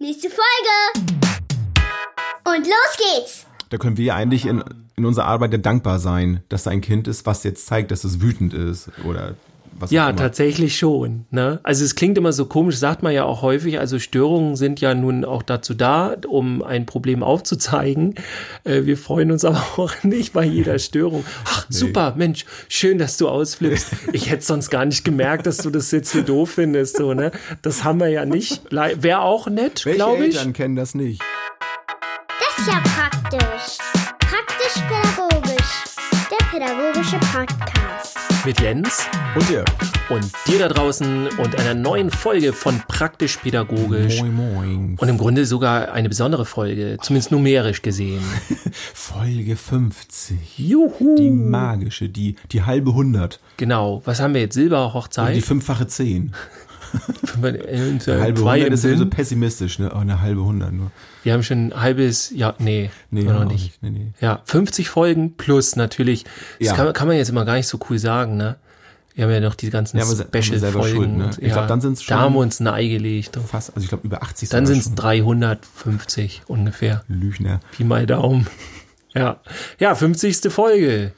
Nächste Folge! Und los geht's! Da können wir ja eigentlich in, in unserer Arbeit ja dankbar sein, dass da ein Kind ist, was jetzt zeigt, dass es wütend ist oder was Ja, tatsächlich schon. Ne? Also es klingt immer so komisch, sagt man ja auch häufig. Also Störungen sind ja nun auch dazu da, um ein Problem aufzuzeigen. Äh, wir freuen uns aber auch nicht bei jeder Störung. Ach, super, Mensch, schön, dass du ausflippst. Ich hätte sonst gar nicht gemerkt, dass du das jetzt so doof findest. So, ne? Das haben wir ja nicht. Wäre auch nett, glaube ich. Eltern kennen das nicht? Das ist ja praktisch. Praktisch-pädagogisch. Der pädagogische Podcast. Mit Jens Und ihr? und dir da draußen und einer neuen Folge von Praktisch Pädagogisch. Moin Moin. Und im Grunde sogar eine besondere Folge, zumindest numerisch gesehen. Folge 50. Juhu. Die magische, die, die halbe 100. Genau. Was haben wir jetzt? Silberhochzeit? Die fünffache 10. Eine Eine halbe 100 ist ja so pessimistisch, ne? Oh, eine halbe 100 nur. Wir haben schon ein halbes, ja, nee, Nee, noch auch nicht. Nee, nee. Ja, 50 Folgen plus natürlich. Das Ja. kann, kann man jetzt immer gar nicht so cool sagen, ne? Wir haben ja noch die ganzen Ja, Special-Folgen. ne? Ich glaub, dann sind's Da schon- haben wir uns ein Ei gelegt. Fast, also ich glaube über 80 Dann sind es schon. 350 ungefähr. Lüchner. Pi mal Daumen. Ja. Ja, 50. Folge.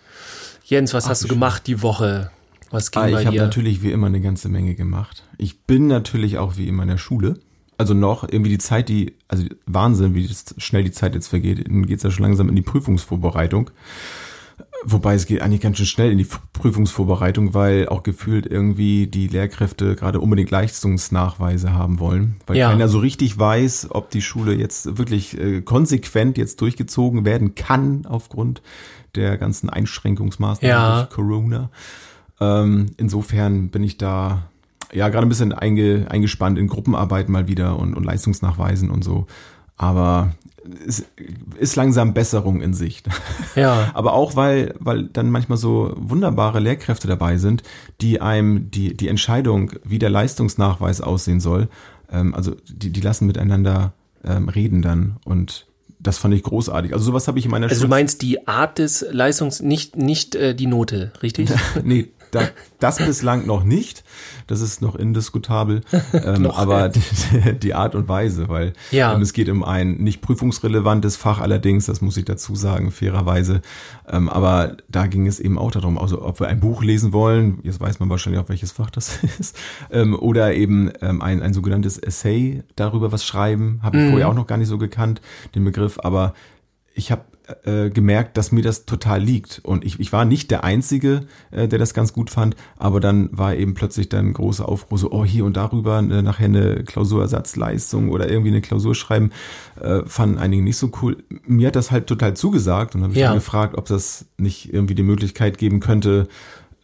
Jens, was hast du gemacht die Woche? Was ging Ah, bei ich habe natürlich wie immer eine ganze Menge gemacht. Ich bin natürlich auch wie immer in der Schule. Also noch irgendwie die Zeit, die, also Wahnsinn, wie schnell die Zeit jetzt vergeht. Nun geht's ja schon langsam in die Prüfungsvorbereitung. Wobei es geht eigentlich ganz schön schnell in die Prüfungsvorbereitung, weil auch gefühlt irgendwie die Lehrkräfte gerade unbedingt Leistungsnachweise haben wollen. Weil Ja. keiner so richtig weiß, ob die Schule jetzt wirklich äh, konsequent jetzt durchgezogen werden kann aufgrund der ganzen Einschränkungsmaßnahmen Ja. durch Corona. Ähm, insofern bin ich da ja gerade ein bisschen einge, eingespannt in Gruppenarbeit mal wieder und, und Leistungsnachweisen und so. Aber es ist langsam Besserung in Sicht. Ja. Aber auch weil, weil dann manchmal so wunderbare Lehrkräfte dabei sind, die einem die, die Entscheidung, wie der Leistungsnachweis aussehen soll, ähm, also die, die lassen miteinander ähm, reden dann und das fand ich großartig. Also sowas habe ich in meiner Also du Schul- meinst die Art des Leistungs, nicht, nicht äh, die Note, richtig? nee, da, das bislang noch nicht. Das ist noch indiskutabel. Ähm, Noch, aber ja. die, die Art und Weise, weil Ja. ähm, es geht um ein nicht prüfungsrelevantes Fach allerdings, das muss ich dazu sagen, fairerweise. Ähm, aber da ging es eben auch darum, also ob wir ein Buch lesen wollen, jetzt weiß man wahrscheinlich auch, welches Fach das ist, ähm, oder eben ähm, ein, ein sogenanntes Essay darüber was schreiben. Habe ich Mhm. vorher auch noch gar nicht so gekannt, den Begriff, aber ich habe äh, gemerkt, dass mir das total liegt. Und ich, ich war nicht der Einzige, äh, der das ganz gut fand, aber dann war eben plötzlich dann große Aufruhr, so, oh, hier und darüber äh, nachher eine Klausurersatzleistung oder irgendwie eine Klausur schreiben, äh, fanden einige nicht so cool. Mir hat das halt total zugesagt und habe mich Ja. dann gefragt, ob das nicht irgendwie die Möglichkeit geben könnte,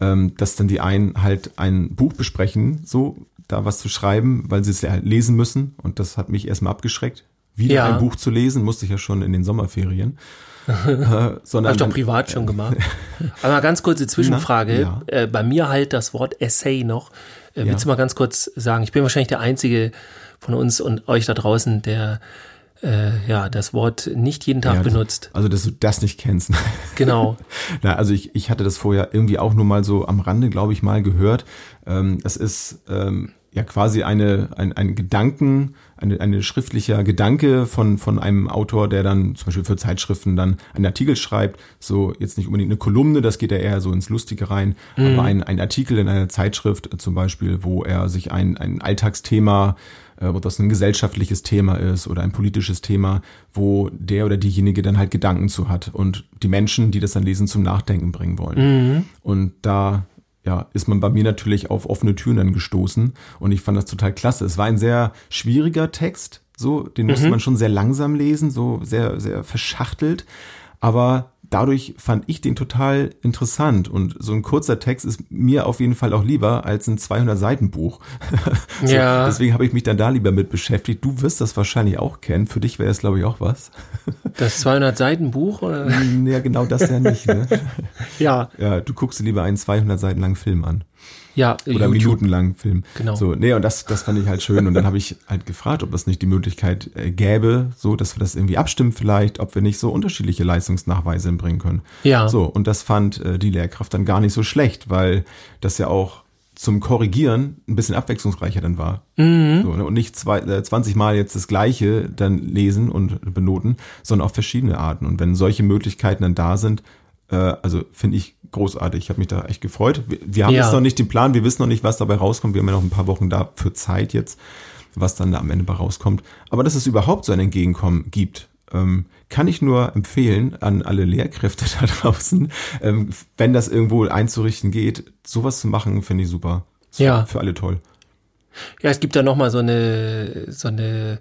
ähm, dass dann die einen halt ein Buch besprechen, so da was zu schreiben, weil sie es ja halt lesen müssen. Und das hat mich erstmal abgeschreckt. Wieder Ja. ein Buch zu lesen, musste ich ja schon in den Sommerferien. Äh, sondern Hab ich doch privat schon gemacht. Aber ganz kurze Zwischenfrage. ja. Äh, bei mir halt das Wort Essay noch. Äh, Ja. Willst du mal ganz kurz sagen? Ich bin wahrscheinlich der Einzige von uns und euch da draußen, der äh, ja das Wort nicht jeden Tag Ja, benutzt. Also, dass du das nicht kennst. Genau. Na, also ich, ich hatte das vorher irgendwie auch nur mal so am Rande, glaube ich, mal gehört. Ähm, es ist ähm, ja quasi eine, ein, ein Gedanken, eine, eine schriftlicher Gedanke von, von einem Autor, der dann zum Beispiel für Zeitschriften dann einen Artikel schreibt. So jetzt nicht unbedingt eine Kolumne, das geht ja eher so ins Lustige rein, aber ein, ein Artikel in einer Zeitschrift zum Beispiel, wo er sich ein, ein Alltagsthema äh, ob das ein gesellschaftliches Thema ist oder ein politisches Thema, wo der oder diejenige dann halt Gedanken zu hat und die Menschen, die das dann lesen, zum Nachdenken bringen wollen. Und da ja, ist man bei mir natürlich auf offene Türen dann gestoßen. Und ich fand das total klasse. Es war ein sehr schwieriger Text, so, den musste man schon sehr langsam lesen, so sehr, sehr verschachtelt, aber dadurch fand ich den total interessant und so ein kurzer Text ist mir auf jeden Fall auch lieber als ein 200 Seiten Buch. so, Ja. Deswegen habe ich mich dann da lieber mit beschäftigt. Du wirst das wahrscheinlich auch kennen. Für dich wäre es glaube ich auch was. Das 200 Seiten Buch oder? ja, genau das ja nicht. Ne? Ja, Ja, du guckst dir lieber einen 200 Seiten langen Film an. Ja. oder YouTube. minutenlangen Film. Genau. So, nee, und das, das fand ich halt schön. Und dann habe ich halt gefragt, ob es nicht die Möglichkeit äh, gäbe, so, dass wir das irgendwie abstimmen vielleicht, ob wir nicht so unterschiedliche Leistungsnachweise bringen können. Ja. So, und das fand äh, die Lehrkraft dann gar nicht so schlecht, weil das ja auch zum Korrigieren ein bisschen abwechslungsreicher dann war. Mhm. So, ne? Und nicht zwei, äh, 20 Mal jetzt das Gleiche dann lesen und benoten, sondern auf verschiedene Arten. Und wenn solche Möglichkeiten dann da sind, äh, also finde ich großartig. Ich habe mich da echt gefreut. Wir, wir haben Ja. jetzt noch nicht den Plan, wir wissen noch nicht, was dabei rauskommt. Wir haben ja noch ein paar Wochen da für Zeit jetzt, was dann da am Ende bei rauskommt. Aber dass es überhaupt so ein Entgegenkommen gibt, ähm, kann ich nur empfehlen an alle Lehrkräfte da draußen, ähm, wenn das irgendwo einzurichten geht, sowas zu machen, finde ich super. Ist Ja. Für alle toll. Ja, es gibt da noch mal so eine so eine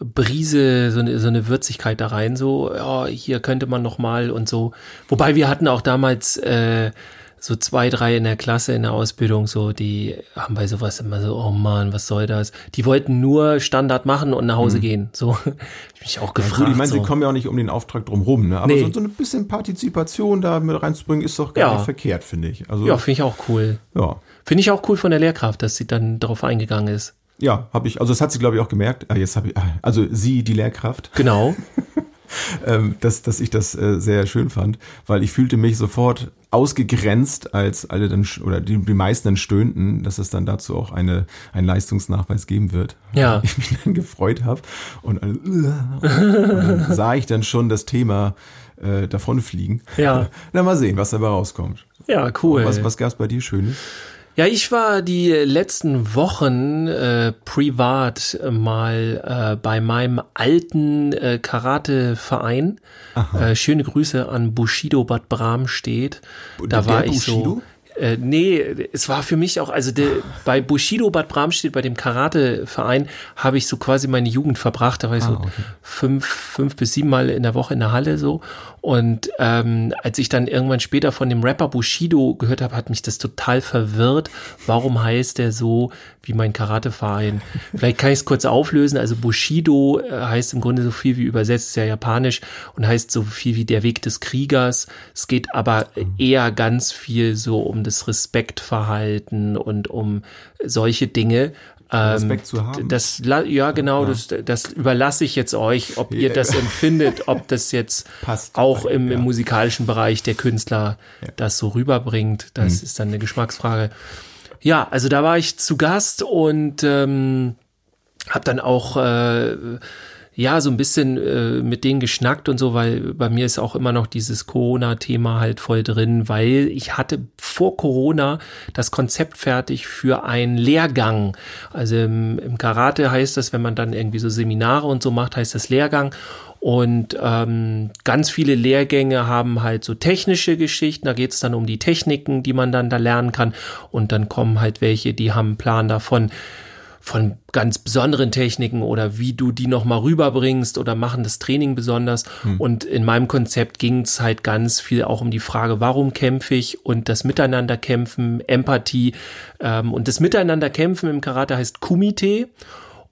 Brise, so eine, so eine Würzigkeit da rein, so, ja, hier könnte man noch mal und so. Wobei wir hatten auch damals äh, so zwei, drei in der Klasse in der Ausbildung, so, die haben bei sowas immer so, oh Mann, was soll das? Die wollten nur Standard machen und nach Hause gehen. So, ich mich auch Mhm. Ja, gefragt. gut, ich meine, so. sie kommen ja auch nicht um den Auftrag drumherum, ne? Aber Nee. so, so ein bisschen Partizipation da mit reinzubringen, ist doch gar Ja. nicht verkehrt, finde ich. Also, ja, finde ich auch cool. ja. Finde ich auch cool von der Lehrkraft, dass sie dann darauf eingegangen ist. Ja, habe ich, also das hat sie, glaube ich, auch gemerkt. Ah, jetzt habe ich, ah, also sie, die Lehrkraft, Genau. ähm, dass, dass ich das äh, sehr schön fand, weil ich fühlte mich sofort ausgegrenzt, als alle dann oder die, die meisten dann stöhnten, dass es dann dazu auch eine einen Leistungsnachweis geben wird. Ja. Ich mich dann gefreut habe und, alle, und dann sah ich dann schon das Thema äh, davonfliegen. Ja. Na mal sehen, was dabei rauskommt. Ja, cool. Was, was gab's bei dir Schönes? Ja, ich war die letzten Wochen äh, privat mal äh, bei meinem alten äh, Karate-Verein. Äh, schöne Grüße an Bushido Bad Bramstedt. Da Der war ich Bushido? so. Äh, nee, es war für mich auch, also de, bei Bushido Bad Bramstedt, bei dem Karate-Verein, habe ich so quasi meine Jugend verbracht. Da war ich so okay. fünf, fünf bis sieben Mal in der Woche in der Halle so. Und ähm, als ich dann irgendwann später von dem Rapper Bushido gehört habe, hat mich das total verwirrt. Warum heißt der so wie mein Karateverein? Vielleicht kann ich es kurz auflösen. Also Bushido äh, heißt im Grunde so viel wie übersetzt, ist ja japanisch und heißt so viel wie der Weg des Kriegers. Es geht aber eher ganz viel so um das Respektverhalten und um solche Dinge. Ähm, Respekt zu haben? Das, ja, genau, Das, das überlasse ich jetzt euch, ob ihr das empfindet, ob das jetzt Passt. auch im, Ja. im musikalischen Bereich der Künstler das so rüberbringt. Das ist dann eine Geschmacksfrage. Ja, also da war ich zu Gast und ähm, habe dann auch äh, ja so ein bisschen äh, mit denen geschnackt und so, weil bei mir ist auch immer noch dieses Corona-Thema halt voll drin, weil ich hatte vor Corona das Konzept fertig für einen Lehrgang. Also im, im Karate heißt das, wenn man dann irgendwie so Seminare und so macht, heißt das Lehrgang. Und ähm, ganz viele Lehrgänge haben halt so technische Geschichten, da geht es dann um die Techniken, die man dann da lernen kann. Und dann kommen halt welche, die haben einen Plan davon, von ganz besonderen Techniken oder wie du die nochmal rüberbringst oder machen das Training besonders. Und in meinem Konzept ging es halt ganz viel auch um die Frage, warum kämpfe ich und das Miteinanderkämpfen, Empathie. Ähm, und das Miteinanderkämpfen im Karate heißt Kumite.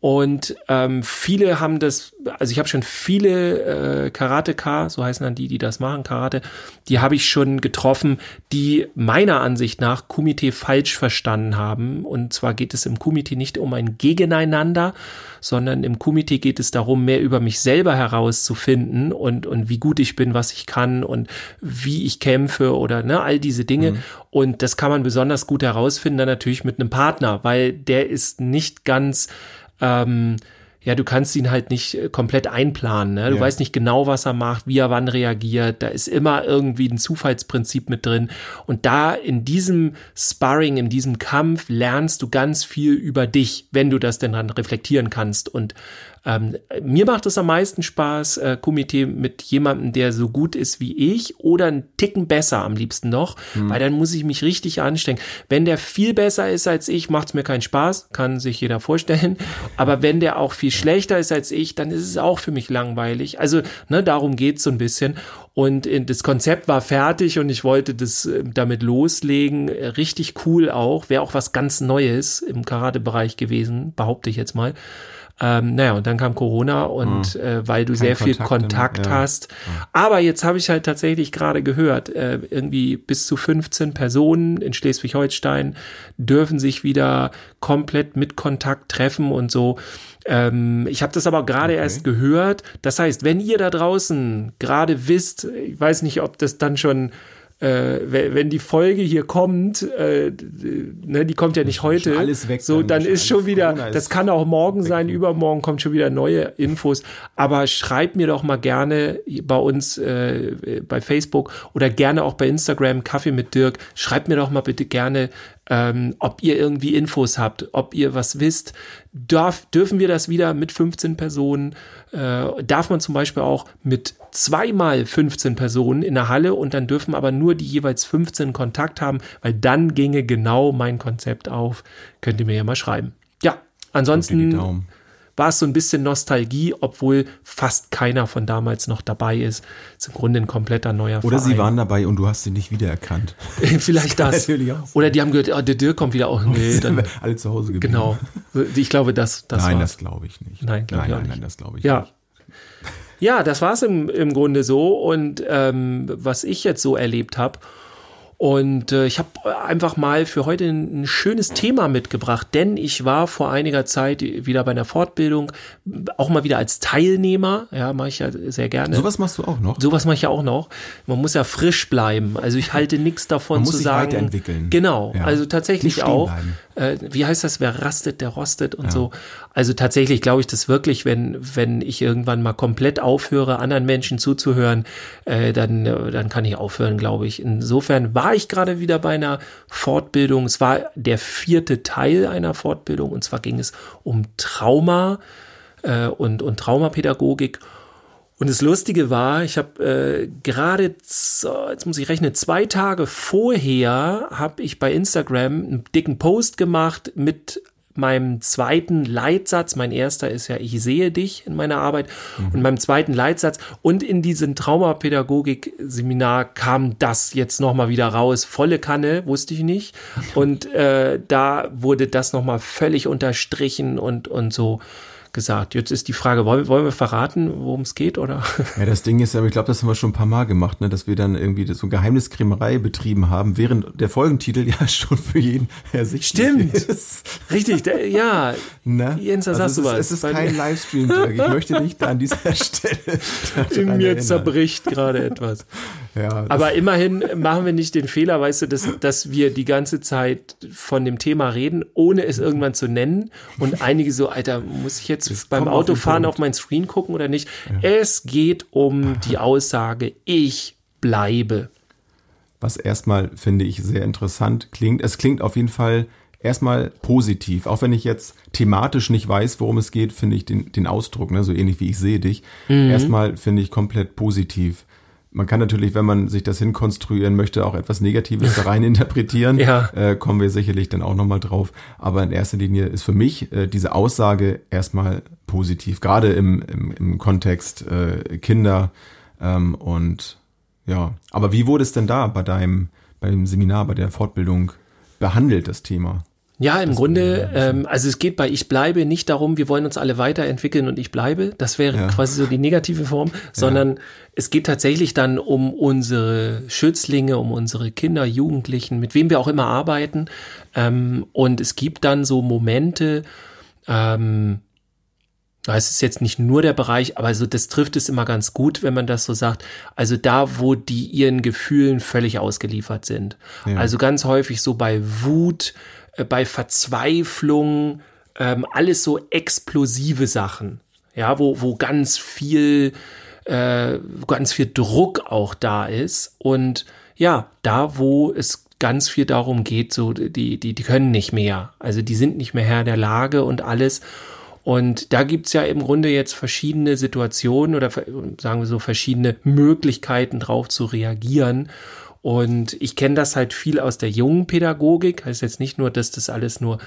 Und ähm, viele haben das, also ich habe schon viele äh, Karateka, so heißen dann die, die das machen, Karate, die habe ich schon getroffen, die meiner Ansicht nach Kumite falsch verstanden haben. Und zwar geht es im Kumite nicht um ein Gegeneinander, sondern im Kumite geht es darum, mehr über mich selber herauszufinden und, und wie gut ich bin, was ich kann und wie ich kämpfe oder ne, all diese Dinge. Und das kann man besonders gut herausfinden, dann natürlich mit einem Partner, weil der ist nicht ganz ähm, ja, du kannst ihn halt nicht äh, komplett einplanen. Ne? Du Ja. weißt nicht genau, was er macht, wie er wann reagiert. Da ist immer irgendwie ein Zufallsprinzip mit drin. Und da in diesem Sparring, in diesem Kampf lernst du ganz viel über dich, wenn du das denn dann reflektieren kannst. Und ähm, mir macht es am meisten Spaß, äh, Kumite mit jemandem, der so gut ist wie ich oder einen Ticken besser am liebsten noch, weil dann muss ich mich richtig anstrengen. Wenn der viel besser ist als ich, macht es mir keinen Spaß, kann sich jeder vorstellen. Aber wenn der auch viel schlechter ist als ich, dann ist es auch für mich langweilig. Also ne, darum geht's so ein bisschen. Und äh, das Konzept war fertig und ich wollte das äh, damit loslegen. Äh, Richtig cool auch. Wäre auch was ganz Neues im Karate-Bereich gewesen, behaupte ich jetzt mal. Ähm, naja, und dann kam Corona und äh, weil du sehr viel Kontakt Kontakt dann, ja. hast. Aber jetzt habe ich halt tatsächlich gerade gehört, äh, irgendwie bis zu 15 Personen in Schleswig-Holstein dürfen sich wieder komplett mit Kontakt treffen und so. Ähm, ich habe das aber gerade Okay. erst gehört. Das heißt, wenn ihr da draußen gerade wisst, ich weiß nicht, ob das dann schon äh, wenn die Folge hier kommt, äh, ne, die kommt ja nicht heute, alles weg, so dann ist schon wieder, Corona das kann auch morgen sein, weg. übermorgen kommt schon wieder neue Infos. Aber schreibt mir doch mal gerne bei uns äh, bei Facebook oder gerne auch bei Instagram Kaffee mit Dirk. Schreibt mir doch mal bitte gerne, ähm, ob ihr irgendwie Infos habt, ob ihr was wisst. Darf, dürfen wir das wieder mit 15 Personen? Äh, darf man zum Beispiel auch mit zweimal 15 Personen in der Halle und dann dürfen aber nur die jeweils 15 Kontakt haben, weil dann ginge genau mein Konzept auf. Könnt ihr mir ja mal schreiben. Ja, ansonsten Daumen. War es so ein bisschen Nostalgie, obwohl fast keiner von damals noch dabei ist. Ist im Grunde ein kompletter neuer Oder Verein. sie waren dabei und du hast sie nicht wiedererkannt. Vielleicht das. natürlich auch Oder die haben gehört, oh, der Dirk kommt wieder. Oh, nee, dann, Alle zu Hause geblieben. genau. Ich glaube, das, das nein, war's. das glaube ich nicht. Nein, glaub nein, ich auch nein, nicht. nein, das glaube ich Ja. nicht. Ja, das war's im, im Grunde so und ähm, was ich jetzt so erlebt habe. Und äh, ich habe einfach mal für heute ein, ein schönes Thema mitgebracht, denn ich war vor einiger Zeit wieder bei einer Fortbildung, auch mal wieder als Teilnehmer, ja, mache ich ja sehr gerne. Sowas machst du auch noch? Sowas mache ich ja auch noch. Man muss ja frisch bleiben. Also ich halte nichts davon Man muss zu sich sagen. weiterentwickeln. Genau. Ja. Also tatsächlich auch. bleiben. Äh, wie heißt das? Wer rastet, der rostet und so. Also tatsächlich glaube ich das wirklich, wenn wenn ich irgendwann mal komplett aufhöre, anderen Menschen zuzuhören, äh, dann äh, dann kann ich aufhören, glaube ich. Insofern war ich gerade wieder bei einer Fortbildung. Es war der vierte Teil einer Fortbildung und zwar ging es um Trauma äh, und, und Traumapädagogik. Und das Lustige war, ich habe äh, gerade, jetzt muss ich rechnen, zwei Tage vorher habe ich bei Instagram einen dicken Post gemacht mit meinem zweiten Leitsatz. Mein erster ist ja, ich sehe dich in meiner Arbeit. Und meinem zweiten Leitsatz. Und in diesem Traumapädagogik-Seminar kam das jetzt nochmal wieder raus. Volle Kanne, wusste ich nicht. Und äh, da wurde das nochmal völlig unterstrichen und, und so gesagt. Jetzt ist die Frage, wollen, wollen wir verraten, worum es geht, oder? Ja, das Ding ist, aber ich glaube, das haben wir schon ein paar Mal gemacht, ne, dass wir dann irgendwie so Geheimniskrämerei betrieben haben, während der Folgentitel ja schon für jeden ersichtlich Stimmt. ist. Richtig, der, ja. Ne? Jens, da also sagst du ist, was. Es ist kein Livestream, Dirk. Ich möchte dich da an dieser Stelle In mir erinnern. zerbricht gerade etwas. Ja, Aber immerhin machen wir nicht den Fehler, weißt du, dass, dass wir die ganze Zeit von dem Thema reden, ohne es irgendwann zu nennen. Und einige so, Alter, muss ich jetzt beim auf den Autofahren Punkt. auf mein Screen gucken oder nicht? Es geht um die Aussage, ich bleibe. was erstmal, finde ich, sehr interessant klingt. Es klingt auf jeden Fall erstmal positiv. Auch wenn ich jetzt thematisch nicht weiß, worum es geht, finde ich den, den Ausdruck, ne, so ähnlich wie ich sehe dich, Mhm. erstmal finde ich komplett positiv. Man kann natürlich, wenn man sich das hinkonstruieren möchte, auch etwas Negatives da rein interpretieren. Ja. Äh, kommen wir sicherlich dann auch nochmal drauf. Aber in erster Linie ist für mich äh, diese Aussage erstmal positiv, gerade im, im, im Kontext äh, Kinder ähm, und ja. Aber wie wurde es denn da bei deinem, beim Seminar, bei der Fortbildung behandelt, das Thema? Ja, im Grunde, ähm, also es geht bei Ich bleibe nicht darum, wir wollen uns alle weiterentwickeln und ich bleibe. Das wäre Ja. quasi so die negative Form, sondern es geht tatsächlich dann um unsere Schützlinge, um unsere Kinder, Jugendlichen, mit wem wir auch immer arbeiten. Ähm, und es gibt dann so Momente, ähm, ja, es ist jetzt nicht nur der Bereich, aber so das trifft es immer ganz gut, wenn man das so sagt. Also da, wo die ihren Gefühlen völlig ausgeliefert sind. Ja. Also ganz häufig so bei Wut, äh, bei Verzweiflung, ähm, alles so explosive Sachen. Ja, wo, wo ganz viel, äh, ganz viel Druck auch da ist. Und ja, da, wo es ganz viel darum geht, so die, die, die können nicht mehr. Also die sind nicht mehr Herr der Lage und alles. Und da gibt's ja im Grunde jetzt verschiedene Situationen oder sagen wir so verschiedene Möglichkeiten drauf zu reagieren. Und ich kenne das halt viel aus der jungen Pädagogik. Heißt jetzt nicht nur, dass das alles nur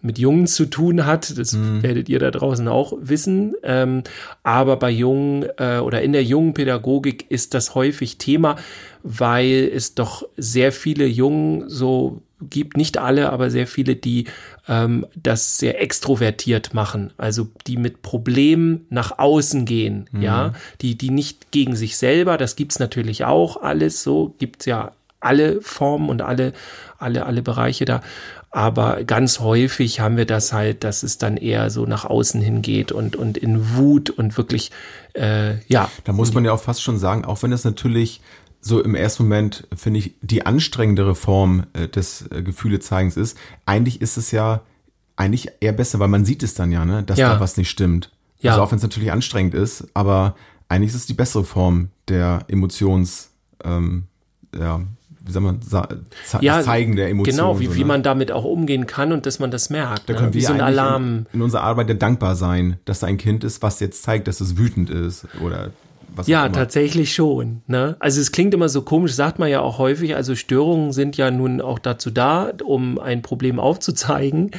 mit Jungen zu tun hat. Das werdet ihr da draußen auch wissen. Ähm, aber bei Jungen äh, oder in der jungen Pädagogik ist das häufig Thema, weil es doch sehr viele Jungen so gibt, nicht alle, aber sehr viele, die ähm, das sehr extrovertiert machen, also die mit Problemen nach außen gehen, ja, die, die nicht gegen sich selber, das gibt's natürlich auch alles, so gibt's ja alle Formen und alle, alle, alle Bereiche da. Aber ganz häufig haben wir das halt, dass es dann eher so nach außen hingeht und, und in Wut und wirklich, äh, ja, Da muss man ja auch fast schon sagen, auch wenn das natürlich so im ersten Moment, finde ich, die anstrengendere Form äh, des äh, Gefühlezeigens ist, eigentlich ist es ja eigentlich eher besser, weil man sieht es dann ja, ne, dass Ja. da was nicht stimmt. Ja. Also auch wenn es natürlich anstrengend ist, aber eigentlich ist es die bessere Form der Emotions, ähm, ja, wie soll man ze Ja, zeigen der Emotionen. Genau, wie, so, wie ne? man damit auch umgehen kann und dass man das merkt. Da ne? können wie wir so ein Alarm. In, in unserer Arbeit ja dankbar sein, dass da ein Kind ist, was jetzt zeigt, dass es wütend ist oder was Ja, tatsächlich schon. Ne? Also es klingt immer so komisch, sagt man ja auch häufig. Also Störungen sind ja nun auch dazu da, um ein Problem aufzuzeigen.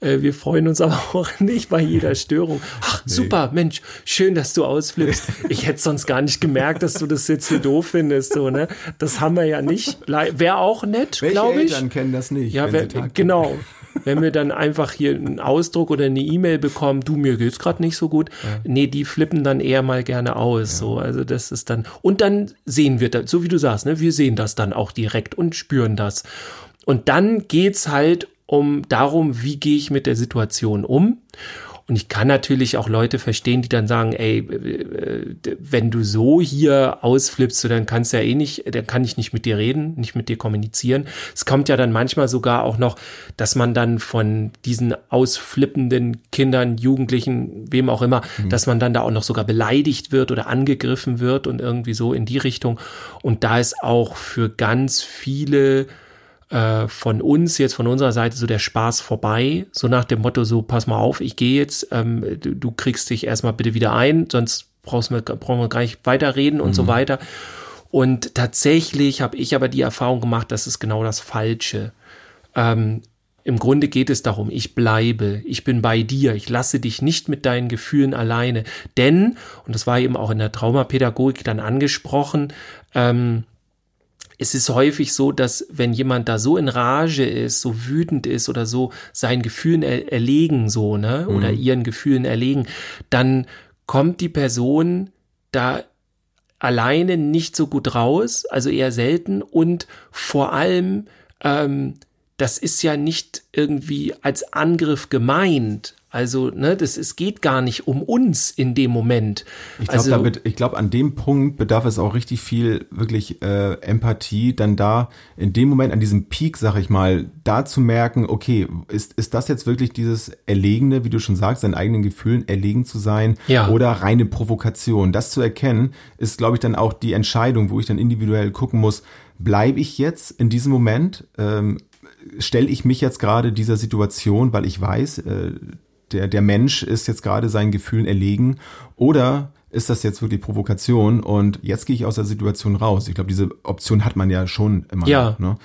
Äh, wir freuen uns aber auch nicht bei jeder Störung. Ach, super, Mensch, schön, dass du ausflippst. Ich hätte sonst gar nicht gemerkt, dass du das jetzt so doof findest. So, ne? Das haben wir ja nicht. Wäre auch nett, glaube ich. Eltern kennen das nicht? Ja, Tag- genau. Wenn wir dann einfach hier einen Ausdruck oder eine E-Mail bekommen, du, mir geht's gerade nicht so gut. Nee, die flippen dann eher mal gerne aus. So, also das ist dann, und dann sehen wir das, so wie du sagst, ne, wir sehen das dann auch direkt und spüren das. Und dann geht's halt um darum, wie gehe ich mit der Situation um. Und ich kann natürlich auch Leute verstehen, die dann sagen, ey, wenn du so hier ausflippst, so, dann kannst du ja eh nicht, dann kann ich nicht mit dir reden, nicht mit dir kommunizieren. Es kommt ja dann manchmal sogar auch noch, dass man dann von diesen ausflippenden Kindern, Jugendlichen, wem auch immer, dass man dann da auch noch sogar beleidigt wird oder angegriffen wird und irgendwie so in die Richtung. Und da ist auch für ganz viele äh, von uns, jetzt von unserer Seite, so der Spaß vorbei. So nach dem Motto, so pass mal auf, ich gehe jetzt, ähm, du, du kriegst dich erstmal bitte wieder ein, sonst brauchst wir, brauchen wir gar nicht weiterreden und so weiter. Und tatsächlich habe ich aber die Erfahrung gemacht, das ist genau das Falsche. Ähm, Im Grunde geht es darum, ich bleibe, ich bin bei dir, ich lasse dich nicht mit deinen Gefühlen alleine. Denn, und das war eben auch in der Traumapädagogik dann angesprochen, ähm, es ist häufig so, dass wenn jemand da so in Rage ist, so wütend ist oder so seinen Gefühlen er erlegen, so, ne, oder ihren Gefühlen erlegen, dann kommt die Person da alleine nicht so gut raus, also eher selten und vor allem, ähm, das ist ja nicht irgendwie als Angriff gemeint. Also, ne, das es geht gar nicht um uns in dem Moment. Ich glaube, also, damit, ich glaube, an dem Punkt bedarf es auch richtig viel wirklich äh, Empathie, dann da in dem Moment, an diesem Peak, sag ich mal, da zu merken, okay, ist, ist das jetzt wirklich dieses Erlegene, wie du schon sagst, seinen eigenen Gefühlen erlegen zu sein Ja. oder reine Provokation? Das zu erkennen, ist, glaube ich, dann auch die Entscheidung, wo ich dann individuell gucken muss, bleibe ich jetzt in diesem Moment, ähm, stelle ich mich jetzt gerade dieser Situation, weil ich weiß, äh, der, der Mensch ist jetzt gerade seinen Gefühlen erlegen oder ist das jetzt wirklich Provokation und jetzt gehe ich aus der Situation raus. Ich glaube, diese Option hat man ja schon immer. Ja. Ne?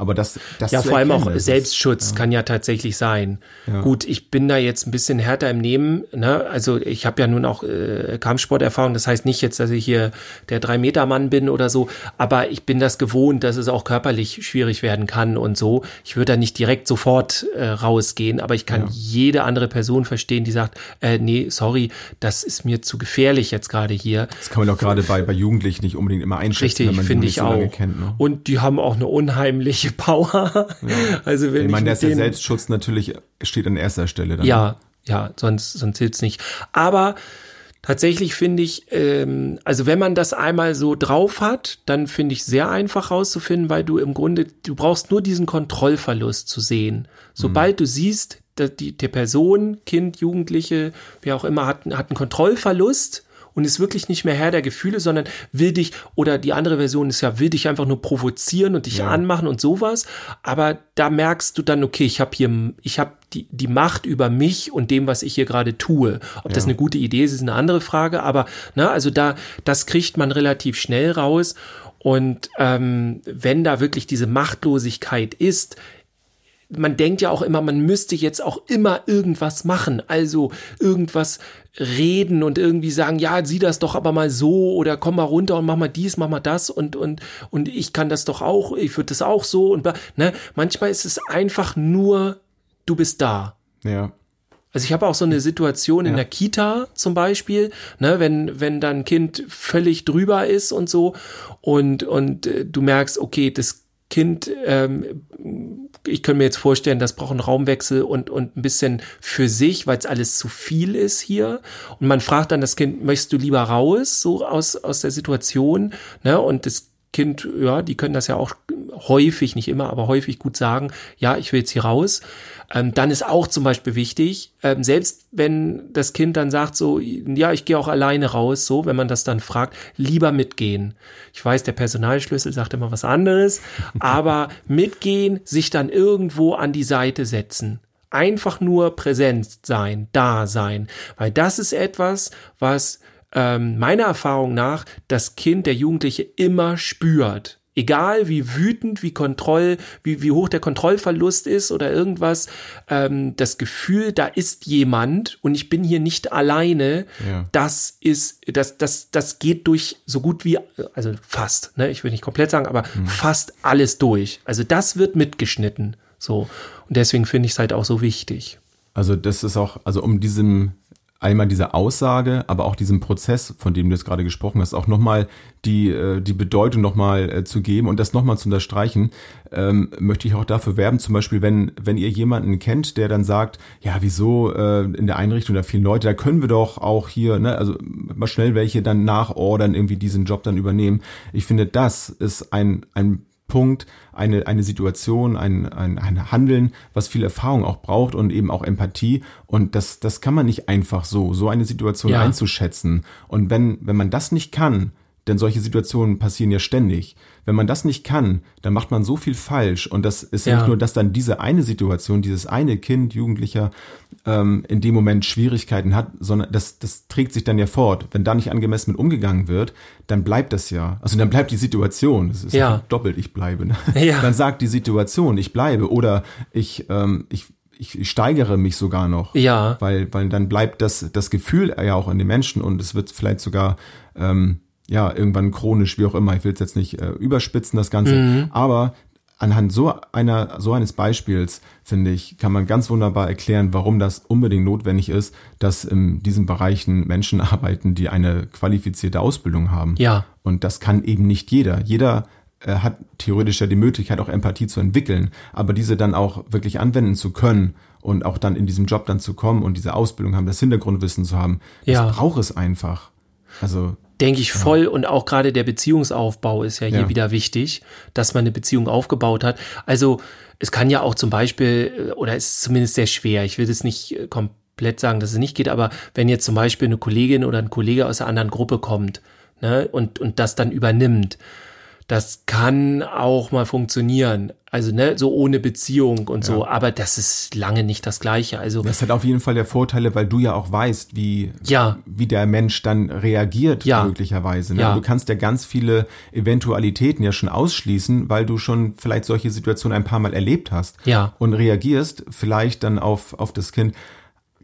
Aber das, das Ja, vor allem auch ist- Selbstschutz kann ja tatsächlich sein. Gut, ich bin da jetzt ein bisschen härter im Nehmen. Ne? Also ich habe ja nun auch äh, Kampfsporterfahrung. Das heißt nicht jetzt, dass ich hier der Drei-Meter-Mann bin oder so. Aber ich bin das gewohnt, dass es auch körperlich schwierig werden kann und so. Ich würde da nicht direkt sofort äh, rausgehen. Aber ich kann jede andere Person verstehen, die sagt, äh, nee, sorry, das ist mir zu gefährlich jetzt gerade hier. Das kann man doch gerade bei, bei Jugendlichen nicht unbedingt immer einschätzen, Richtig, wenn man die finde nicht ich so lange auch. kennt. Ne? Und die haben auch eine unheimliche Power. Also wenn Ich meine, der Selbstschutz natürlich steht an erster Stelle. Dann. Ja, ja, sonst, sonst hilft's nicht. Aber tatsächlich finde ich, ähm, also wenn man das einmal so drauf hat, dann finde ich sehr einfach rauszufinden, weil du im Grunde, du brauchst nur diesen Kontrollverlust zu sehen. Sobald du siehst, dass die, die Person, Kind, Jugendliche, wer auch immer, hat, hat einen Kontrollverlust und ist wirklich nicht mehr Herr der Gefühle, sondern will dich, oder die andere Version ist ja, will dich einfach nur provozieren und dich Ja. anmachen und sowas. Aber da merkst du dann, okay, ich habe hier, ich habe die, die Macht über mich und dem, was ich hier gerade tue. Ob das eine gute Idee ist, ist eine andere Frage, aber ne, also da, das kriegt man relativ schnell raus. Und ähm, wenn da wirklich diese Machtlosigkeit ist, man denkt ja auch immer, man müsste jetzt auch immer irgendwas machen, also irgendwas reden und irgendwie sagen, ja, sieh das doch aber mal so oder komm mal runter und mach mal dies, mach mal das und und und ich kann das doch auch, ich würde das auch so und ne, manchmal ist es einfach nur du bist da. Ja. Also ich habe auch so eine Situation in Ja. der Kita zum Beispiel, ne, wenn wenn dann Kind völlig drüber ist und so und und äh, du merkst, okay, das Kind, ähm, ich könnte mir jetzt vorstellen, das braucht einen Raumwechsel und und ein bisschen für sich, weil es alles zu viel ist hier. Und man fragt dann das Kind, möchtest du lieber raus, so aus aus der Situation, ne? Und das Kind, ja, die können das ja auch häufig, nicht immer, aber häufig gut sagen, ja, ich will jetzt hier raus. Ähm, dann ist auch zum Beispiel wichtig, ähm, selbst wenn das Kind dann sagt so, ja, ich gehe auch alleine raus, so, wenn man das dann fragt, lieber mitgehen. Ich weiß, der Personalschlüssel sagt immer was anderes, aber mitgehen, sich dann irgendwo an die Seite setzen. Einfach nur präsent sein, da sein, weil das ist etwas, was ähm, meiner Erfahrung nach das Kind, der Jugendliche immer spürt. Egal wie wütend, wie Kontroll, wie, wie hoch der Kontrollverlust ist oder irgendwas, ähm, das Gefühl, da ist jemand und ich bin hier nicht alleine, ja. das ist, das, das, das geht durch so gut wie, also fast, ne, ich will nicht komplett sagen, aber mhm. fast alles durch. Also das wird mitgeschnitten. So. Und deswegen finde ich es halt auch so wichtig. Also das ist auch, also um diesem einmal diese Aussage, aber auch diesem Prozess, von dem du jetzt gerade gesprochen hast, auch nochmal die, äh, die Bedeutung nochmal äh, zu geben und das nochmal zu unterstreichen, ähm, möchte ich auch dafür werben, zum Beispiel, wenn, wenn ihr jemanden kennt, der dann sagt, ja, wieso äh, in der Einrichtung da viele Leute, da können wir doch auch hier, ne, also mal schnell welche dann nachordern, irgendwie diesen Job dann übernehmen. Ich finde, das ist ein, ein Punkt, eine, eine Situation, ein, ein, ein Handeln, was viel Erfahrung auch braucht und eben auch Empathie. Und das, das kann man nicht einfach so, so eine Situation ja. einzuschätzen. Und wenn, wenn man das nicht kann, denn solche Situationen passieren ja ständig. Wenn man das nicht kann, dann macht man so viel falsch. Und das ist ja, nicht nur, dass dann diese eine Situation, dieses eine Kind, Jugendlicher, ähm, in dem Moment Schwierigkeiten hat, sondern das, das trägt sich dann ja fort. Wenn da nicht angemessen mit umgegangen wird, dann bleibt das ja. Also dann bleibt die Situation. Das ist ja. doppelt, ich bleibe. Ne? Ja. Dann sagt die Situation, ich bleibe. Oder ich, ähm, ich, ich steigere mich sogar noch. Ja. Weil, weil dann bleibt das, das Gefühl ja auch in den Menschen und es wird vielleicht sogar ähm, ja, irgendwann chronisch, wie auch immer. Ich will es jetzt nicht äh, überspitzen, das Ganze. Mhm. Aber anhand so einer, so eines Beispiels, finde ich, kann man ganz wunderbar erklären, warum das unbedingt notwendig ist, dass in diesen Bereichen Menschen arbeiten, die eine qualifizierte Ausbildung haben. Ja. Und das kann eben nicht jeder. Jeder äh, hat theoretisch ja die Möglichkeit, auch Empathie zu entwickeln, aber diese dann auch wirklich anwenden zu können und auch dann in diesem Job dann zu kommen und diese Ausbildung haben, das Hintergrundwissen zu haben, das ja. braucht es einfach. Also denke ich voll. Und auch gerade der Beziehungsaufbau ist ja hier ja. wieder wichtig, dass man eine Beziehung aufgebaut hat. Also es kann ja auch zum Beispiel, äh, oder ist zumindest sehr schwer, ich will das nicht äh, komplett sagen, dass es nicht geht, aber wenn jetzt zum Beispiel eine Kollegin oder ein Kollege aus einer anderen Gruppe kommt ne, und, und das dann übernimmt, das kann auch mal funktionieren. Also, ne, so ohne Beziehung und ja. so, aber das ist lange nicht das Gleiche. Also. Das hat auf jeden Fall der Vorteile, weil du ja auch weißt, wie, ja. wie der Mensch dann reagiert, ja. möglicherweise. Ne? Ja. Du kannst ja ganz viele Eventualitäten ja schon ausschließen, weil du schon vielleicht solche Situationen ein paar Mal erlebt hast. Ja. Und reagierst vielleicht dann auf, auf das Kind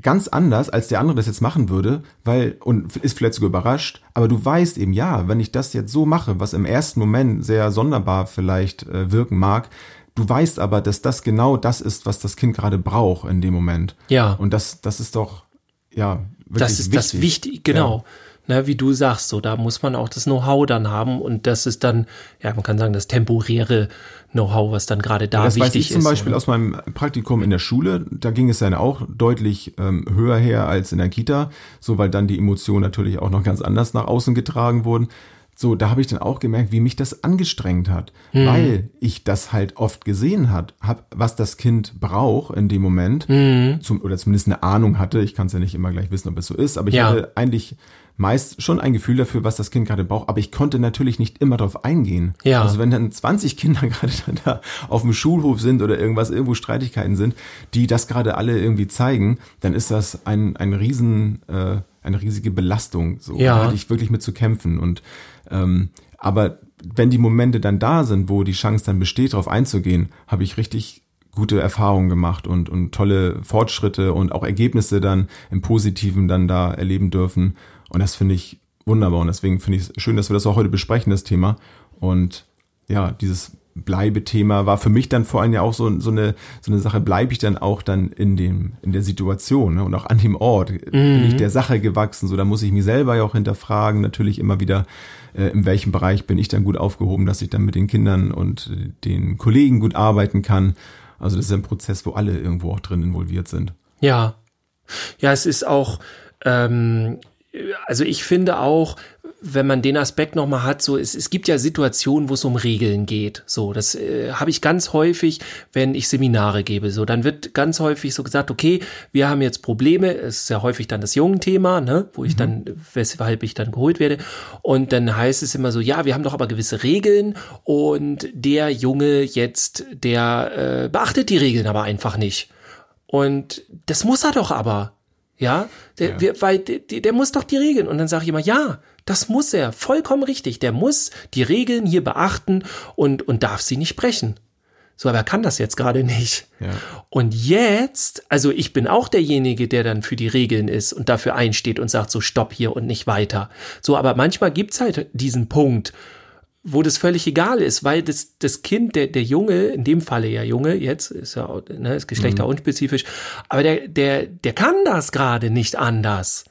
ganz anders, als der andere das jetzt machen würde, weil, und ist vielleicht sogar überrascht, aber du weißt eben, ja, wenn ich das jetzt so mache, was im ersten Moment sehr sonderbar vielleicht äh, wirken mag, du weißt aber, dass das genau das ist, was das Kind gerade braucht in dem Moment. Ja. Und das, das ist doch, ja, wirklich Das ist wichtig. das Wichtige, genau. Ja ne, wie du sagst, so da muss man auch das Know-how dann haben und das ist dann, ja, man kann sagen, das temporäre Know-how, was dann gerade da das wichtig weiß ich zum Beispiel oder? aus meinem Praktikum in der Schule, da ging es dann auch deutlich ähm, höher her als in der Kita, so weil dann die Emotionen natürlich auch noch ganz anders nach außen getragen wurden. So, da habe ich dann auch gemerkt, wie mich das angestrengt hat, hm. weil ich das halt oft gesehen hat, hab, was das Kind braucht in dem Moment, hm. zum, oder zumindest eine Ahnung hatte. Ich kann es ja nicht immer gleich wissen, ob es so ist, aber ich ja. hatte eigentlich meist schon ein Gefühl dafür, was das Kind gerade braucht, aber ich konnte natürlich nicht immer darauf eingehen. Ja. Also wenn dann 20 Kinder gerade da auf dem Schulhof sind oder irgendwas, irgendwo Streitigkeiten sind, die das gerade alle irgendwie zeigen, dann ist das ein, ein riesen, äh, eine riesige Belastung. So ja. da hatte ich wirklich mit zu kämpfen. Und ähm, aber wenn die Momente dann da sind, wo die Chance dann besteht, darauf einzugehen, habe ich richtig gute Erfahrungen gemacht und, und tolle Fortschritte und auch Ergebnisse dann im Positiven dann da erleben dürfen. Und das finde ich wunderbar. Und deswegen finde ich es schön, dass wir das auch heute besprechen, das Thema. Und ja, dieses Bleibethema war für mich dann vor allem ja auch so, so, eine, so eine Sache, bleibe ich dann auch dann in dem, in der Situation ne? und auch an dem Ort. Mhm. Bin ich der Sache gewachsen? So, da muss ich mich selber ja auch hinterfragen, natürlich immer wieder, äh, in welchem Bereich bin ich dann gut aufgehoben, dass ich dann mit den Kindern und den Kollegen gut arbeiten kann. Also das ist ein Prozess, wo alle irgendwo auch drin involviert sind. Ja. Ja, es ist auch, ähm, also ich finde auch, wenn man den Aspekt nochmal hat, so es, es gibt ja Situationen, wo es um Regeln geht. So, das äh, habe ich ganz häufig, wenn ich Seminare gebe. So, dann wird ganz häufig so gesagt, okay, wir haben jetzt Probleme. Es ist ja häufig dann das Jungen-Thema, ne, wo ich mhm. dann, weshalb ich dann geholt werde. Und dann heißt es immer so, ja, wir haben doch aber gewisse Regeln und der Junge jetzt, der äh, beachtet die Regeln aber einfach nicht. Und das muss er doch aber. Ja, der, ja. Wir, weil der, der muss doch die Regeln. Und dann sage ich immer, ja, das muss er, vollkommen richtig. Der muss die Regeln hier beachten und, und darf sie nicht brechen. So, aber er kann das jetzt gerade nicht. Ja. Und jetzt, also ich bin auch derjenige, der dann für die Regeln ist und dafür einsteht und sagt, so stopp hier und nicht weiter. So, aber manchmal gibt's halt diesen Punkt, wo das völlig egal ist, weil das, das Kind, der, der Junge, in dem Falle ja Junge, jetzt ist ja ne, ist geschlechterunspezifisch, mhm. aber der, der, der kann das gerade nicht anders.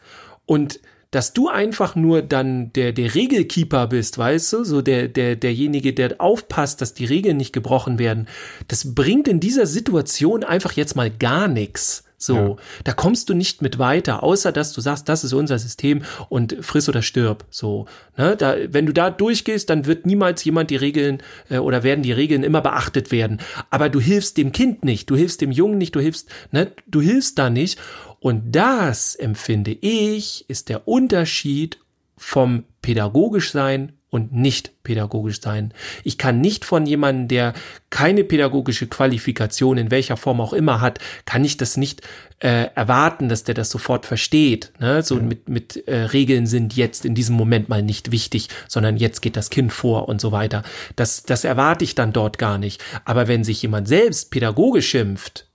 Und dass du einfach nur dann der, der Regelkeeper bist, weißt du, so der, der, derjenige, der aufpasst, dass die Regeln nicht gebrochen werden, das bringt in dieser Situation einfach jetzt mal gar nichts. So, ja. da kommst du nicht mit weiter, außer dass du sagst, das ist unser System und friss oder stirb. So, ne, da, wenn du da durchgehst, dann wird niemals jemand die Regeln äh, oder werden die Regeln immer beachtet werden. Aber du hilfst dem Kind nicht, du hilfst dem Jungen nicht, du hilfst, ne, du hilfst da nicht. Und das empfinde ich ist der Unterschied vom pädagogisch sein und nicht pädagogisch sein. Ich kann nicht von jemandem, der keine pädagogische Qualifikation in welcher Form auch immer hat, kann ich das nicht äh, erwarten, dass der das sofort versteht. Ne? So mit, mit äh, Regeln sind jetzt in diesem Moment mal nicht wichtig, sondern jetzt geht das Kind vor und so weiter. Das, das erwarte ich dann dort gar nicht. Aber wenn sich jemand selbst pädagogisch schimpft,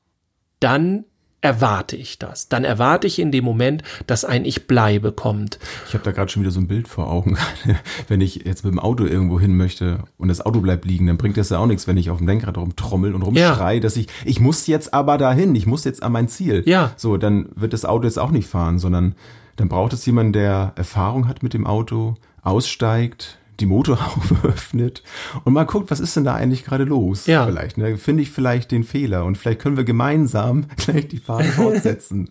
dann erwarte ich das. Dann erwarte ich in dem Moment, dass ein Ich bleibe kommt. Ich habe da gerade schon wieder so ein Bild vor Augen. wenn ich jetzt mit dem Auto irgendwo hin möchte und das Auto bleibt liegen, dann bringt das ja auch nichts, wenn ich auf dem Lenkrad rumtrommel und rumschrei, ja. dass ich, ich muss jetzt aber dahin, ich muss jetzt an mein Ziel. Ja. So, dann wird das Auto jetzt auch nicht fahren, sondern dann braucht es jemanden, der Erfahrung hat mit dem Auto, aussteigt, die Motorhaube öffnet und mal guckt, was ist denn da eigentlich gerade los? Ja. Vielleicht, ne? Finde ich vielleicht den Fehler und vielleicht können wir gemeinsam gleich die Fahrt fortsetzen.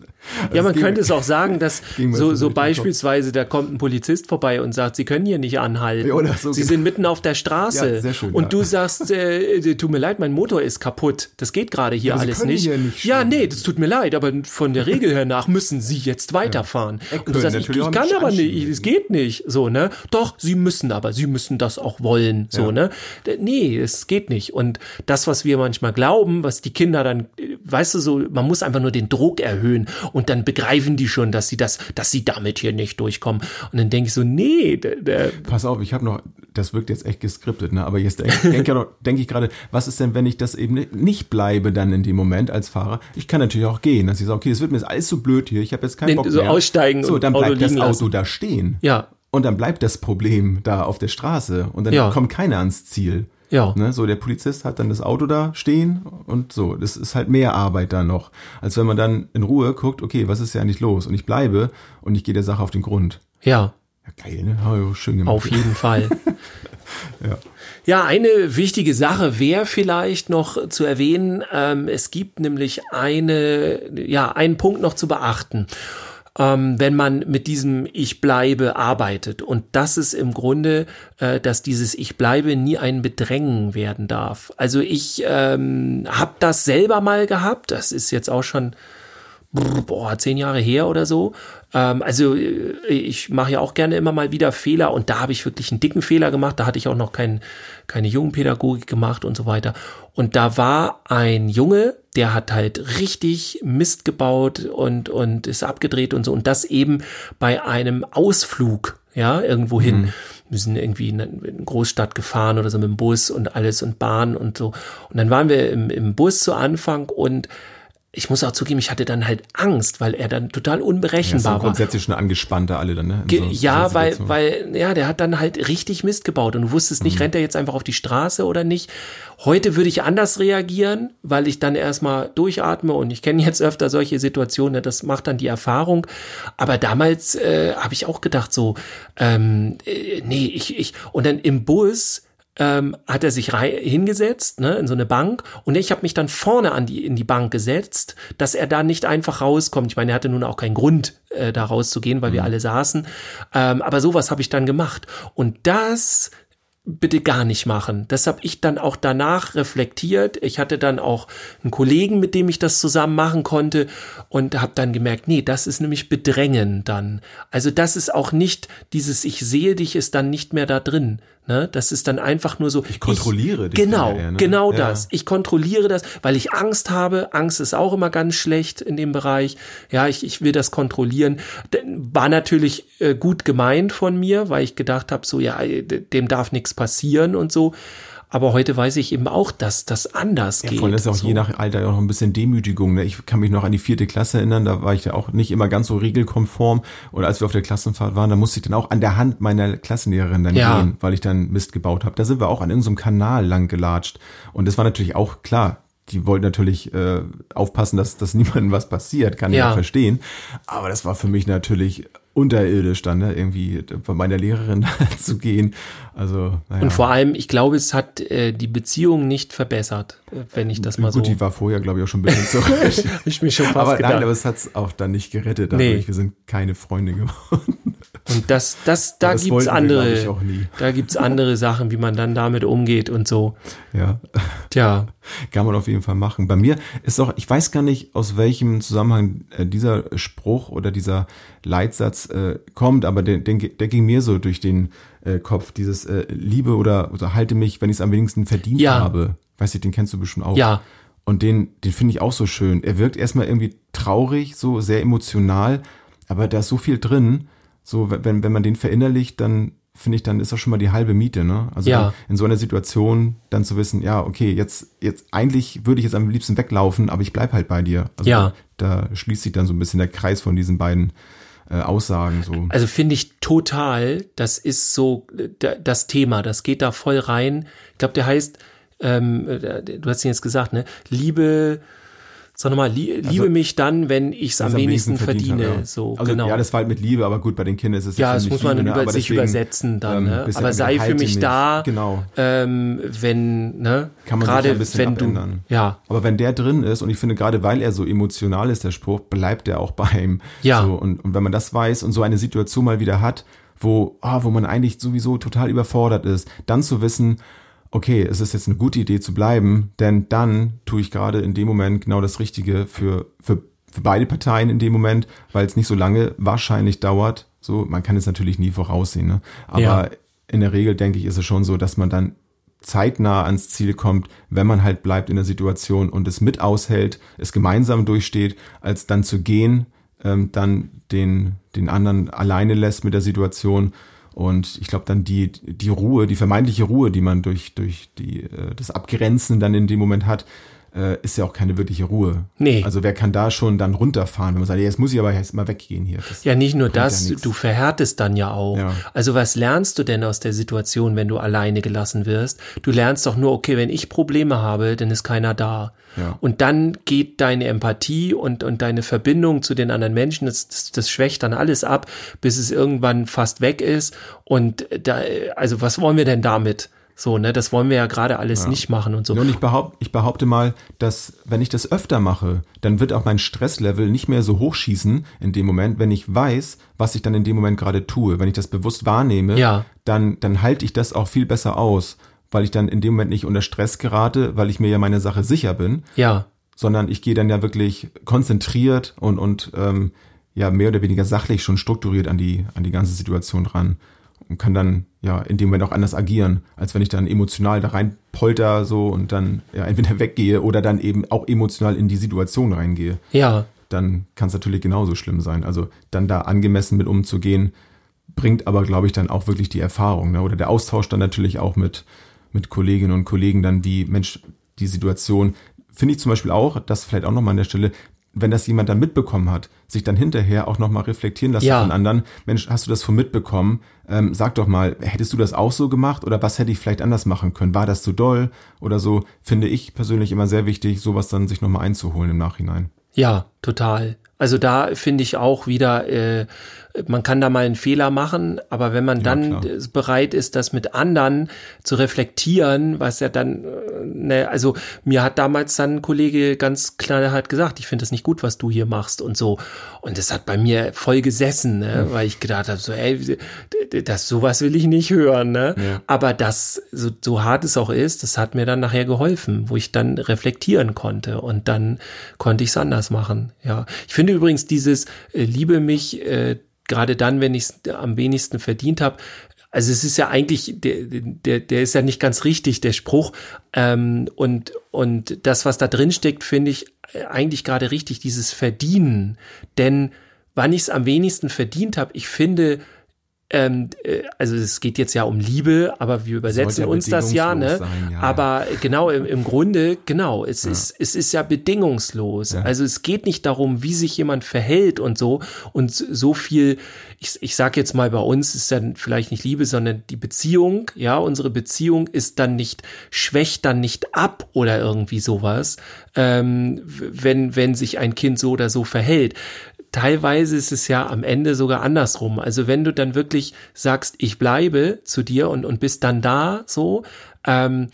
Ja, man könnte es auch sagen, dass so, so beispielsweise, da kommt ein Polizist vorbei und sagt, Sie können hier nicht anhalten. Oder so Sie genau. sind mitten auf der Straße. Ja, sehr schön, und ja. du sagst, äh, tut mir leid, mein Motor ist kaputt. Das geht gerade hier ja, alles nicht. nicht ja, nee, das tut mir leid, aber von der Regel her nach müssen Sie jetzt weiterfahren. Ja. Und du sagst, ich, ich kann aber nicht, es geht nicht. So, ne? Doch, Sie müssen aber, Sie müssen das auch wollen. So, ja. ne? Nee, es geht nicht. Und das, was wir manchmal glauben, was die Kinder dann, weißt du, so, man muss einfach nur den Druck erhöhen und dann begreifen die schon, dass sie das, dass sie damit hier nicht durchkommen. Und dann denke ich so, nee. Pass auf, ich habe noch, das wirkt jetzt echt geskriptet, ne? Aber jetzt denke denk ich gerade, was ist denn, wenn ich das eben nicht bleibe dann in dem Moment als Fahrer? Ich kann natürlich auch gehen, dass ich sage, okay, es wird mir jetzt alles so blöd hier, ich habe jetzt keinen Bock so mehr. aussteigen so, dann bleibt das Auto lassen. da stehen. Ja. Und dann bleibt das Problem da auf der Straße und dann ja. kommt keiner ans Ziel. Ja. Ne, so der Polizist hat dann das Auto da stehen und so. Das ist halt mehr Arbeit da noch, als wenn man dann in Ruhe guckt, okay, was ist ja eigentlich los? Und ich bleibe und ich gehe der Sache auf den Grund. Ja. Ja, geil, ne? Oh, schön gemacht. Auf jeden Fall. ja. Ja, eine wichtige Sache wäre vielleicht noch zu erwähnen. Ähm, es gibt nämlich eine, ja, einen Punkt noch zu beachten ähm, wenn man mit diesem Ich bleibe arbeitet. Und das ist im Grunde, äh, dass dieses Ich bleibe nie ein Bedrängen werden darf. Also ich ähm, habe das selber mal gehabt, das ist jetzt auch schon boah, zehn Jahre her oder so. Ähm, also äh, ich mache ja auch gerne immer mal wieder Fehler und da habe ich wirklich einen dicken Fehler gemacht. Da hatte ich auch noch kein, keine Jungenpädagogik gemacht und so weiter. Und da war ein Junge, der hat halt richtig Mist gebaut und, und ist abgedreht und so. Und das eben bei einem Ausflug, ja, irgendwo hin. Mhm. Wir sind irgendwie in eine Großstadt gefahren oder so mit dem Bus und alles und Bahn und so. Und dann waren wir im, im Bus zu Anfang und ich muss auch zugeben, ich hatte dann halt Angst, weil er dann total unberechenbar ja, war. Grundsätzlich schon angespannter alle dann, ne? So, ja, weil, weil, ja, der hat dann halt richtig Mist gebaut und du wusstest nicht, mhm. rennt er jetzt einfach auf die Straße oder nicht. Heute würde ich anders reagieren, weil ich dann erstmal durchatme und ich kenne jetzt öfter solche Situationen, das macht dann die Erfahrung. Aber damals äh, habe ich auch gedacht so, ähm, äh, nee, ich, ich, und dann im Bus ähm, hat er sich hingesetzt, ne, in so eine Bank und ich habe mich dann vorne an die in die Bank gesetzt, dass er da nicht einfach rauskommt. Ich meine, er hatte nun auch keinen Grund, äh, da rauszugehen, weil wir alle saßen. Ähm, aber sowas habe ich dann gemacht. Und das bitte gar nicht machen. Das habe ich dann auch danach reflektiert. Ich hatte dann auch einen Kollegen, mit dem ich das zusammen machen konnte und habe dann gemerkt, nee, das ist nämlich Bedrängen dann. Also das ist auch nicht dieses Ich sehe dich ist dann nicht mehr da drin. Ne? Das ist dann einfach nur so. Ich kontrolliere dich Genau, eher, ne? genau Ja. das. Ich kontrolliere das, weil ich Angst habe. Angst ist auch immer ganz schlecht in dem Bereich. Ja, ich, ich will das kontrollieren. War natürlich äh, gut gemeint von mir, weil ich gedacht habe, so ja, äh, dem darf nichts passieren und so. Aber heute weiß ich eben auch, dass das anders Ja, geht. vor allem ist auch so. je nach Alter auch noch ein bisschen Demütigung. Ne? Ich kann mich noch an die vierte Klasse erinnern, da war ich ja auch nicht immer ganz so regelkonform. Und als wir auf der Klassenfahrt waren, da musste ich dann auch an der Hand meiner Klassenlehrerin dann Ja. gehen, weil ich dann Mist gebaut habe. Da sind wir auch an irgendeinem Kanal lang gelatscht. Und das war natürlich auch klar. Die wollten natürlich äh, aufpassen, dass, dass niemandem was passiert, kann ich Ja. auch verstehen. Aber das war für mich natürlich unterirdisch dann, ne? irgendwie von meiner Lehrerin zu gehen. Also, naja. Und vor allem, ich glaube, es hat äh, die Beziehung nicht verbessert, äh, wenn ich das mal Gut, so. die war vorher, glaube ich, auch schon ein bisschen zurück. Ich mir schon fast aber gedacht. nein, aber es hat's auch dann nicht gerettet. Nee. Wir sind keine Freunde geworden. Und das, das, da das gibt's andere, da gibt's andere Sachen, wie man dann damit umgeht und so. Ja, Tja, kann man auf jeden Fall machen. Bei mir ist auch, ich weiß gar nicht, aus welchem Zusammenhang äh, dieser Spruch oder dieser Leitsatz äh, kommt, aber der, der, der ging mir so durch den äh, Kopf. Dieses äh, Liebe oder, oder halte mich, wenn ich es am wenigsten verdient Ja. habe. Weiß ich, den kennst du bestimmt auch. Ja. Und den, den finde ich auch so schön. Er wirkt erstmal irgendwie traurig, so sehr emotional, aber da ist so viel drin. So, wenn, wenn man den verinnerlicht, dann finde ich, dann ist das schon mal die halbe Miete, ne? Also Ja. in so einer Situation dann zu wissen, ja, okay, jetzt, jetzt, eigentlich würde ich jetzt am liebsten weglaufen, aber ich bleib halt bei dir. Also Ja. Da, da schließt sich dann so ein bisschen der Kreis von diesen beiden äh, Aussagen, so. also finde ich total, das ist so äh, da- das Thema, das geht da voll rein. Ich glaube, der heißt, ähm, äh, du hast ihn jetzt gesagt, ne? Liebe, sag nochmal, li liebe mich dann, wenn ich es am Also wenigsten verdiene. habe, ja. So, also, genau. Ja, das war halt mit Liebe, aber gut, bei den Kindern ist es Ja, jetzt das muss man Liebe, über, ne? aber sich deswegen, übersetzen dann, ähm, ne? bisschen Aber sei für mich mich. da, Genau. ähm, wenn, ne? Kann man sich gerade ein bisschen wenn du, ja, Aber wenn der drin ist, und ich finde, gerade weil er so emotional ist, der Spruch, bleibt er auch bei ihm. Ja. So, und, und wenn man das weiß und so eine Situation mal wieder hat, wo, ah, wo man eigentlich sowieso total überfordert ist, dann zu wissen, okay, es ist jetzt eine gute Idee zu bleiben, denn dann tue ich gerade in dem Moment genau das Richtige für, für, für beide Parteien in dem Moment, weil es nicht so lange wahrscheinlich dauert. So, man kann es natürlich nie voraussehen, ne? Aber Ja. in der Regel denke ich, ist es schon so, dass man dann zeitnah ans Ziel kommt, wenn man halt bleibt in der Situation und es mit aushält, es gemeinsam durchsteht, als dann zu gehen, ähm, dann den, den anderen alleine lässt mit der Situation. Und ich glaube dann die, die Ruhe, die vermeintliche Ruhe, die man durch, durch die, äh, das Abgrenzen dann in dem Moment hat, äh, ist ja auch keine wirkliche Ruhe. Nee. Also wer kann da schon dann runterfahren, wenn man sagt, ja, jetzt muss ich aber jetzt mal weggehen hier. Das, Ja, nicht nur ja das, nichts. du verhärtest dann ja auch. Ja. Also was lernst du denn aus der Situation, wenn du alleine gelassen wirst? Du lernst doch nur, okay, wenn ich Probleme habe, dann ist keiner da. Ja. Und dann geht deine Empathie und, und deine Verbindung zu den anderen Menschen, das, das, das schwächt dann alles ab, bis es irgendwann fast weg ist. Und da, also was wollen wir denn damit? So, ne, das wollen wir ja gerade alles nicht machen und so. Und ich, behaupt, ich behaupte mal, dass wenn ich das öfter mache, dann wird auch mein Stresslevel nicht mehr so hochschießen in dem Moment, wenn ich weiß, was ich dann in dem Moment gerade tue. Wenn ich das bewusst wahrnehme, Ja. dann, dann halte ich das auch viel besser aus, weil ich dann in dem Moment nicht unter Stress gerate, weil ich mir ja meine Sache sicher bin, Ja, sondern ich gehe dann ja wirklich konzentriert und, und ähm, ja mehr oder weniger sachlich schon strukturiert an die, an die ganze Situation ran und kann dann ja in dem Moment auch anders agieren, als wenn ich dann emotional da rein polter so und dann ja entweder weggehe oder dann eben auch emotional in die Situation reingehe. ja, Dann kann es natürlich genauso schlimm sein. Also dann da angemessen mit umzugehen, bringt aber, glaube ich, dann auch wirklich die Erfahrung. Ne? Oder der Austausch dann natürlich auch mit, mit Kolleginnen und Kollegen dann, wie, Mensch, die Situation, finde ich zum Beispiel auch, das vielleicht auch nochmal an der Stelle, wenn das jemand dann mitbekommen hat, sich dann hinterher auch nochmal reflektieren lassen Ja. von anderen, Mensch, hast du das von mitbekommen? Ähm, sag doch mal, hättest du das auch so gemacht oder was hätte ich vielleicht anders machen können? War das zu doll oder so? Finde ich persönlich immer sehr wichtig, sowas dann sich nochmal einzuholen im Nachhinein. ja, total. Also da finde ich auch wieder, äh, man kann da mal einen Fehler machen, aber wenn man Ja, dann klar. bereit ist, das mit anderen zu reflektieren, was ja dann, äh, ne, also mir hat damals dann ein Kollege ganz klar hat gesagt, ich finde das nicht gut, was du hier machst und so. Und das hat bei mir voll gesessen, ne, weil ich gedacht habe, so, ey, das sowas will ich nicht hören, ne. Ja. Aber das, so, so hart es auch ist, das hat mir dann nachher geholfen, wo ich dann reflektieren konnte und dann konnte ich es anders machen. Ja, ich finde übrigens dieses äh, liebe mich äh, gerade dann, wenn ich es am wenigsten verdient habe. Also es ist ja eigentlich, der, der, der ist ja nicht ganz richtig, der Spruch. Ähm, und, und das, was da drin steckt, finde ich äh, eigentlich gerade richtig, dieses Verdienen. Denn wann ich es am wenigsten verdient habe, ich finde, ähm, äh, also es geht jetzt ja um Liebe, aber wir übersetzen ja uns das ja, ne? sein, ja, aber genau, im, im Grunde, genau, es ist, es ist ja bedingungslos. Ja. Also es geht nicht darum, wie sich jemand verhält und so. Und so viel, ich, ich sag jetzt mal, bei uns ist dann vielleicht nicht Liebe, sondern die Beziehung, ja, unsere Beziehung ist dann nicht, schwächt dann nicht ab oder irgendwie sowas, ähm, wenn, wenn sich ein Kind so oder so verhält teilweise ist es ja am Ende sogar andersrum. Also wenn du dann wirklich sagst, ich bleibe zu dir und, und bist dann da so, ähm,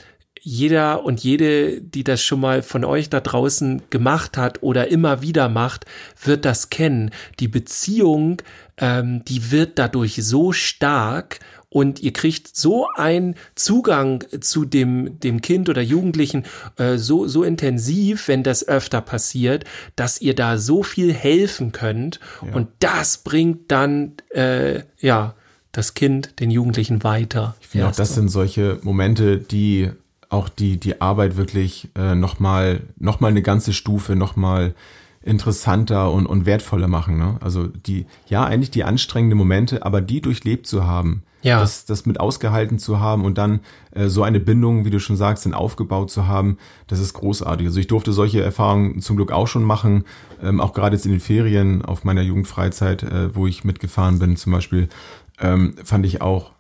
jeder und jede, die das schon mal von euch da draußen gemacht hat oder immer wieder macht, wird das kennen. Die Beziehung, ähm, die wird dadurch so stark und ihr kriegt so einen Zugang zu dem, dem Kind oder Jugendlichen äh, so, so intensiv, wenn das öfter passiert, dass ihr da so viel helfen könnt. Und das bringt dann, äh, ja, das Kind, den Jugendlichen weiter. Ich finde auch, das sind solche Momente, die auch die, die Arbeit wirklich äh, nochmal noch mal eine ganze Stufe, nochmal interessanter und, und wertvoller machen. Ne? Also die, ja, eigentlich die anstrengenden Momente, aber die durchlebt zu haben, Ja. das, das mit ausgehalten zu haben und dann äh, so eine Bindung, wie du schon sagst, dann aufgebaut zu haben, das ist großartig. Also ich durfte solche Erfahrungen zum Glück auch schon machen, ähm, auch gerade jetzt in den Ferien auf meiner Jugendfreizeit, äh, wo ich mitgefahren bin zum Beispiel, ähm, fand ich auch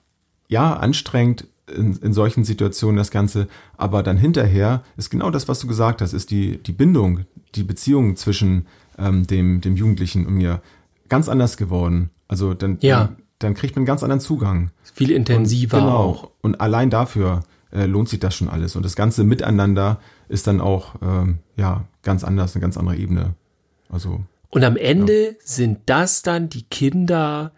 ja, anstrengend in, in solchen Situationen das Ganze, aber dann hinterher ist genau das, was du gesagt hast, ist die, die Bindung, die Beziehung zwischen ähm, dem, dem Jugendlichen und mir ganz anders geworden. Also dann, Ja. dann, dann kriegt man einen ganz anderen Zugang. Viel intensiver genau. auch. Und allein dafür äh, lohnt sich das schon alles. Und das ganze Miteinander ist dann auch ähm, ja ganz anders, eine ganz andere Ebene. Also Und am Ende sind das dann die Kinder,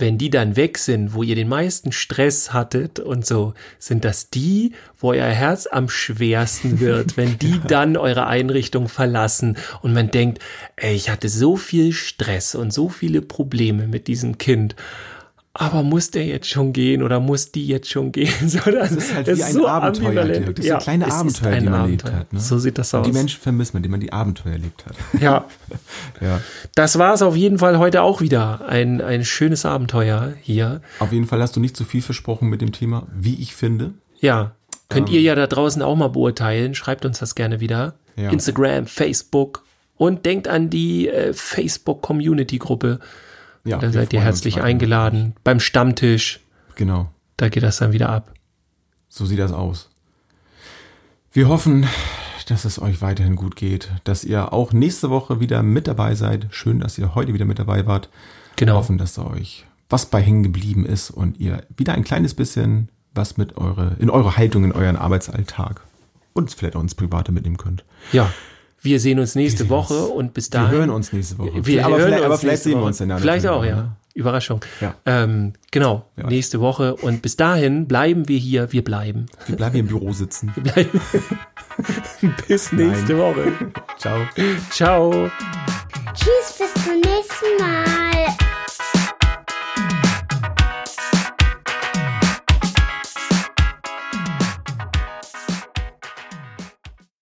wenn die dann weg sind, wo ihr den meisten Stress hattet und so, sind das die, wo euer Herz am schwersten wird, wenn die dann eure Einrichtung verlassen und man denkt, ey, ich hatte so viel Stress und so viele Probleme mit diesem Kind. Aber muss der jetzt schon gehen oder muss die jetzt schon gehen? So, das, ist halt das wie ist ein so Abenteuer. Dirk. Das sind kleine Abenteuer, ein die man erlebt Abenteuer. hat. Ne? So sieht das aus. Und die Menschen vermisst man, die man die Abenteuer erlebt hat. ja. ja. Das war es auf jeden Fall heute auch wieder. Ein, ein schönes Abenteuer hier. Auf jeden Fall hast du nicht zu viel versprochen mit dem Thema, wie ich finde. Ja. Könnt Ähm. ihr ja da draußen auch mal beurteilen. Schreibt uns das gerne wieder. Ja. Instagram, Facebook. Und denkt an die äh, Facebook-Community-Gruppe. Ja, Da wir seid ihr herzlich eingeladen. Beim Stammtisch. Genau, Da geht das dann wieder ab. so sieht das aus. Wir hoffen, dass es euch weiterhin gut geht, dass ihr auch nächste Woche wieder mit dabei seid. Schön, dass ihr heute wieder mit dabei wart. Wir Genau. hoffen, dass da euch was bei hängen geblieben ist und ihr wieder ein kleines bisschen was mit eure, in eure Haltung, in euren Arbeitsalltag und vielleicht auch ins Private mitnehmen könnt. Ja. Wir sehen uns nächste sehen Woche uns. und bis Wir dahin. hören uns nächste Woche. Wir aber hören vielleicht, uns aber vielleicht sehen wir uns dann. Vielleicht auch, ja. ne? Überraschung. Ja. Ähm, genau. Ja. Nächste Woche. Und bis dahin bleiben wir hier. Wir bleiben. Wir bleiben hier im Büro sitzen. Wir bleiben. bis nächste Woche. Ciao. Ciao. Tschüss, bis zum nächsten Mal.